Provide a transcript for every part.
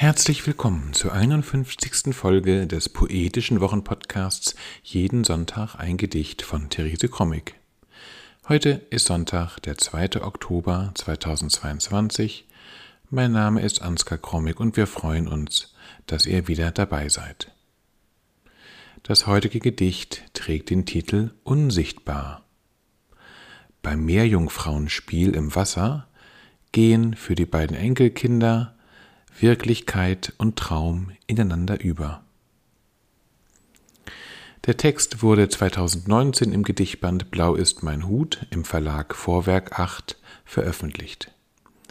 Herzlich willkommen zur 51. Folge des poetischen Wochenpodcasts Jeden Sonntag ein Gedicht von Therese Krommig. Heute ist Sonntag, der 2. Oktober 2022. Mein Name ist Ansgar Krommig und wir freuen uns, dass ihr wieder dabei seid. Das heutige Gedicht trägt den Titel Unsichtbar. Beim Meerjungfrauenspiel im Wasser gehen für die beiden Enkelkinder Wirklichkeit und Traum ineinander über. Der Text wurde 2019 im Gedichtband Blau ist mein Hut im Verlag Vorwerk 8 veröffentlicht,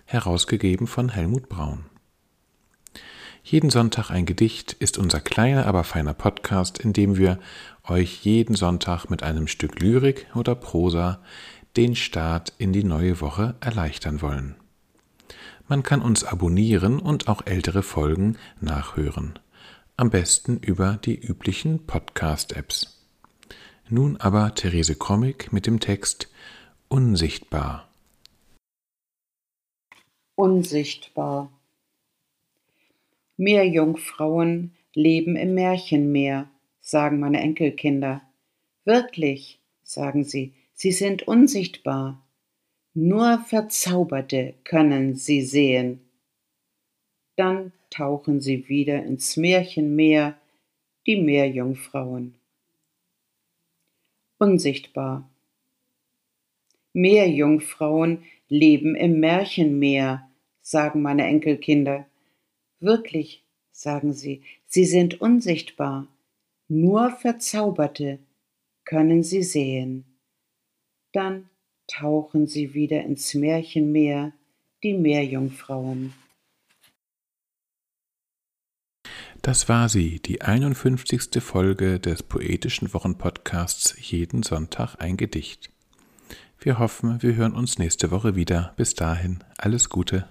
herausgegeben von Helmut Braun. Jeden Sonntag ein Gedicht ist unser kleiner, aber feiner Podcast, in dem wir euch jeden Sonntag mit einem Stück Lyrik oder Prosa den Start in die neue Woche erleichtern wollen. Man kann uns abonnieren und auch ältere Folgen nachhören. Am besten über die üblichen Podcast-Apps. Nun aber Therese Krommig mit dem Text Unsichtbar. Unsichtbar. Meerjungfrauen leben im Märchenmeer, sagen meine Enkelkinder. Wirklich, sagen sie, sie sind unsichtbar. Nur Verzauberte können sie sehen. Dann tauchen sie wieder ins Märchenmeer, die Meerjungfrauen. Unsichtbar. Meerjungfrauen leben im Märchenmeer, sagen meine Enkelkinder. Wirklich, sagen sie, sie sind unsichtbar. Nur Verzauberte können sie sehen. Dann tauchen sie wieder ins Märchenmeer, die Meerjungfrauen. Das war sie, die 51. Folge des poetischen Wochenpodcasts Jeden Sonntag ein Gedicht. Wir hoffen, wir hören uns nächste Woche wieder. Bis dahin, alles Gute.